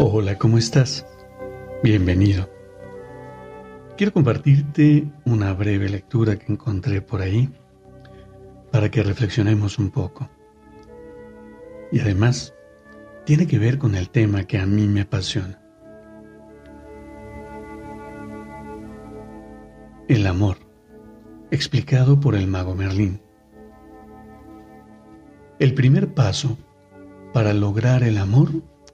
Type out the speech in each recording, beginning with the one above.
Hola, ¿cómo estás? Bienvenido. Quiero compartirte una breve lectura que encontré por ahí para que reflexionemos un poco. Y además, tiene que ver con el tema que a mí me apasiona. El amor, explicado por el mago Merlín. El primer paso para lograr el amor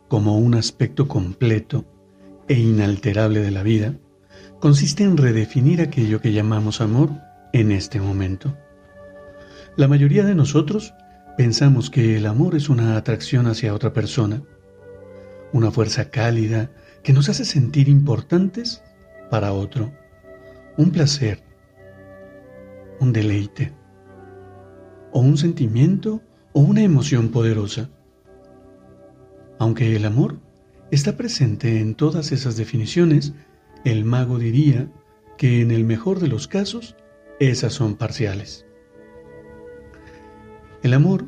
como un aspecto completo e inalterable de la vida, consiste en redefinir aquello que llamamos amor en este momento. La mayoría de nosotros pensamos que el amor es una atracción hacia otra persona, una fuerza cálida que nos hace sentir importantes para otro, un placer, un deleite, o un sentimiento o una emoción poderosa. Aunque el amor está presente en todas esas definiciones, el mago diría que en el mejor de los casos, esas son parciales. El amor,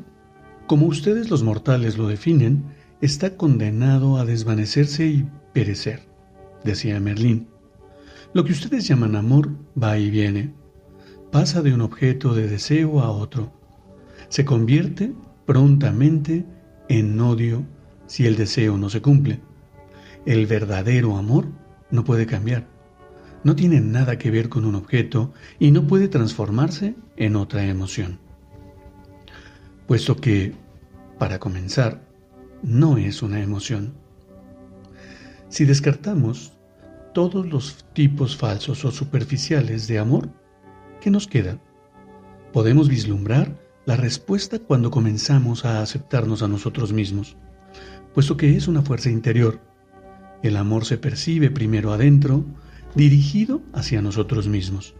como ustedes los mortales lo definen, está condenado a desvanecerse y perecer, decía Merlín. Lo que ustedes llaman amor va y viene, pasa de un objeto de deseo a otro, se convierte prontamente en odio si el deseo no se cumple. El verdadero amor no puede cambiar. No tiene nada que ver con un objeto y no puede transformarse en otra emoción. Puesto que, para comenzar, no es una emoción. Si descartamos todos los tipos falsos o superficiales de amor, ¿qué nos queda? Podemos vislumbrar la respuesta cuando comenzamos a aceptarnos a nosotros mismos puesto que es una fuerza interior. El amor se percibe primero adentro, dirigido hacia nosotros mismos.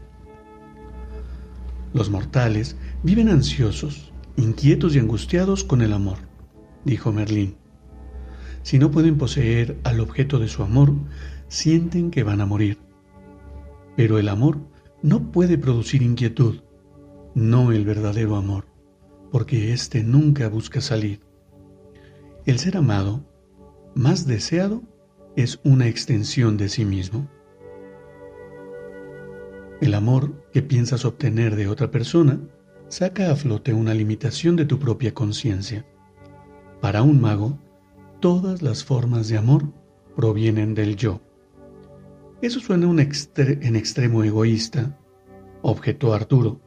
Los mortales viven ansiosos, inquietos y angustiados con el amor, dijo Merlín. Si no pueden poseer al objeto de su amor, sienten que van a morir. Pero el amor no puede producir inquietud, no el verdadero amor, porque éste nunca busca salir. El ser amado, más deseado, es una extensión de sí mismo. El amor que piensas obtener de otra persona saca a flote una limitación de tu propia conciencia. Para un mago, todas las formas de amor provienen del yo. Eso suena en extremo egoísta, objetó Arturo.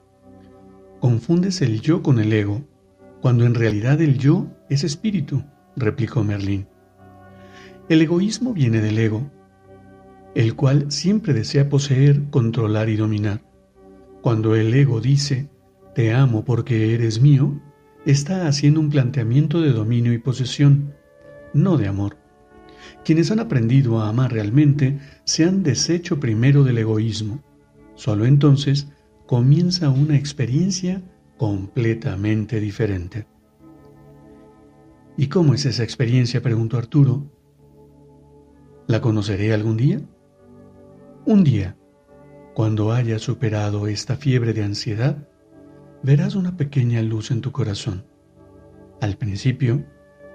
Confundes el yo con el ego, cuando en realidad el yo es espíritu replicó Merlín. El egoísmo viene del ego, el cual siempre desea poseer, controlar y dominar. Cuando el ego dice, te amo porque eres mío, está haciendo un planteamiento de dominio y posesión, no de amor. Quienes han aprendido a amar realmente se han deshecho primero del egoísmo. Solo entonces comienza una experiencia completamente diferente. ¿Y cómo es esa experiencia? preguntó Arturo. ¿La conoceré algún día? Un día, cuando hayas superado esta fiebre de ansiedad, verás una pequeña luz en tu corazón. Al principio,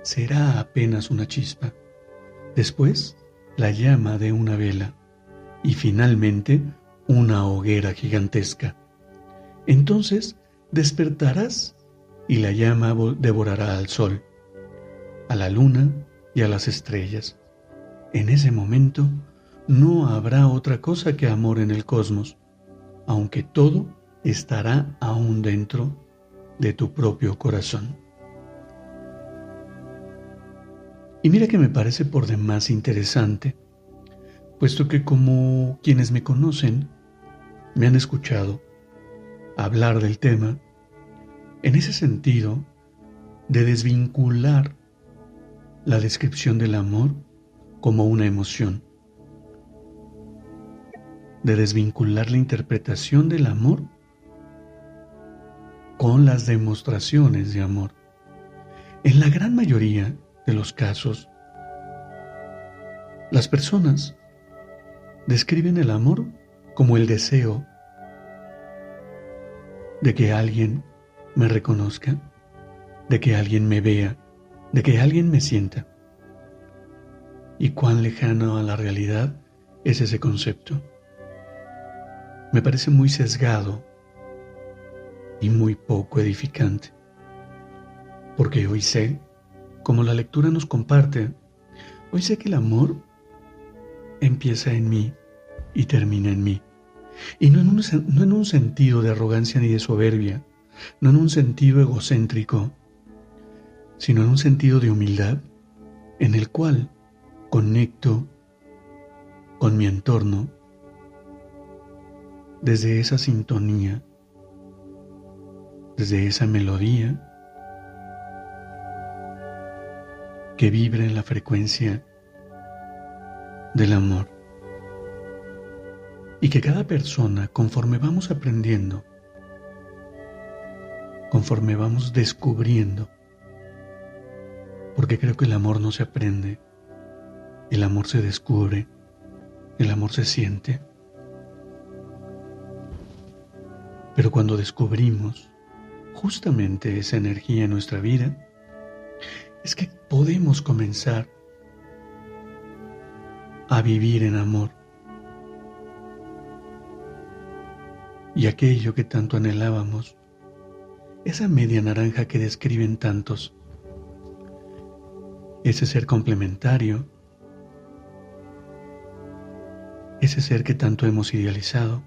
será apenas una chispa, después la llama de una vela y finalmente una hoguera gigantesca. Entonces despertarás y la llama devorará al sol a la luna y a las estrellas. En ese momento no habrá otra cosa que amor en el cosmos, aunque todo estará aún dentro de tu propio corazón. Y mira que me parece por demás interesante, puesto que como quienes me conocen me han escuchado hablar del tema, en ese sentido de desvincular la descripción del amor como una emoción, de desvincular la interpretación del amor con las demostraciones de amor. En la gran mayoría de los casos, las personas describen el amor como el deseo de que alguien me reconozca, de que alguien me vea, de que alguien me sienta. Y cuán lejano a la realidad es ese concepto. Me parece muy sesgado y muy poco edificante, porque hoy sé, como la lectura nos comparte, hoy sé que el amor empieza en mí y termina en mí. Y no en, un, no en un sentido de arrogancia ni de soberbia, no en un sentido egocéntrico, sino en un sentido de humildad en el cual conecto con mi entorno desde esa sintonía, desde esa melodía que vibra en la frecuencia del amor. Y que cada persona, conforme vamos aprendiendo, conforme vamos descubriendo, porque creo que el amor no se aprende, el amor se descubre, el amor se siente. Pero cuando descubrimos justamente esa energía en nuestra vida, es que podemos comenzar a vivir en amor. Y aquello que tanto anhelábamos, esa media naranja que describen tantos, ese ser complementario, ese ser que tanto hemos idealizado,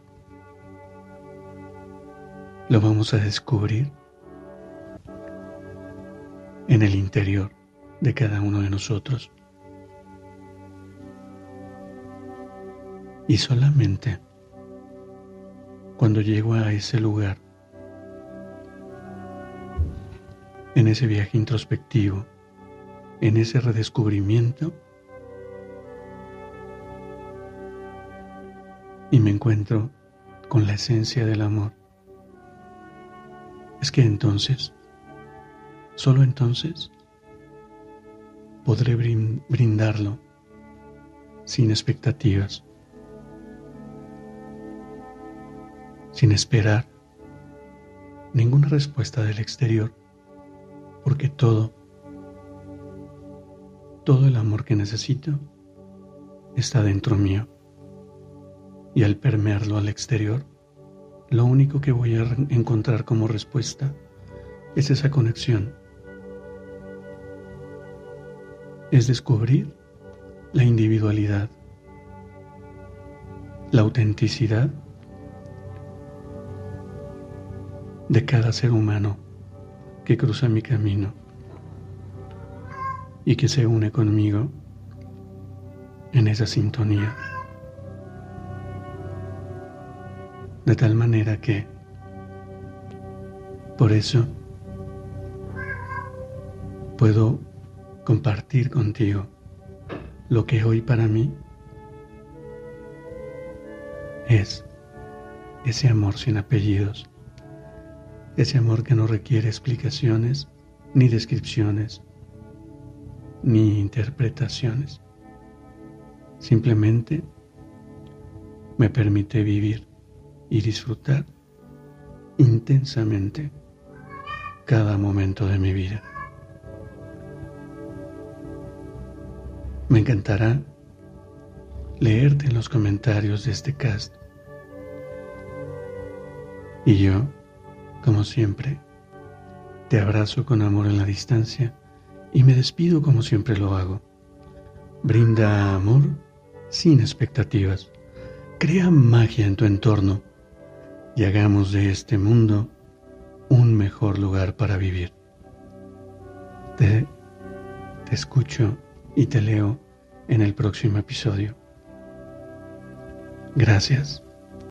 lo vamos a descubrir en el interior de cada uno de nosotros. Y solamente cuando llego a ese lugar, en ese viaje introspectivo, en ese redescubrimiento, y me encuentro con la esencia del amor, es que entonces, solo entonces, podré brindarlo sin expectativas sin esperar ninguna respuesta del exterior, porque todo, todo el amor que necesito está dentro mío. Y al permearlo al exterior, lo único que voy a encontrar como respuesta es esa conexión. Es descubrir la individualidad, la autenticidad de cada ser humano que cruza mi camino y que se une conmigo en esa sintonía. De tal manera que, por eso, puedo compartir contigo lo que hoy para mí es ese amor sin apellidos ese amor que no requiere explicaciones, ni descripciones, ni interpretaciones. Simplemente me permite vivir y disfrutar intensamente cada momento de mi vida. Me encantará leerte en los comentarios de este cast. Y yo como siempre, te abrazo con amor en la distancia y me despido como siempre lo hago. Brinda amor sin expectativas. Crea magia en tu entorno y hagamos de este mundo un mejor lugar para vivir. Te, te escucho y te leo en el próximo episodio. Gracias.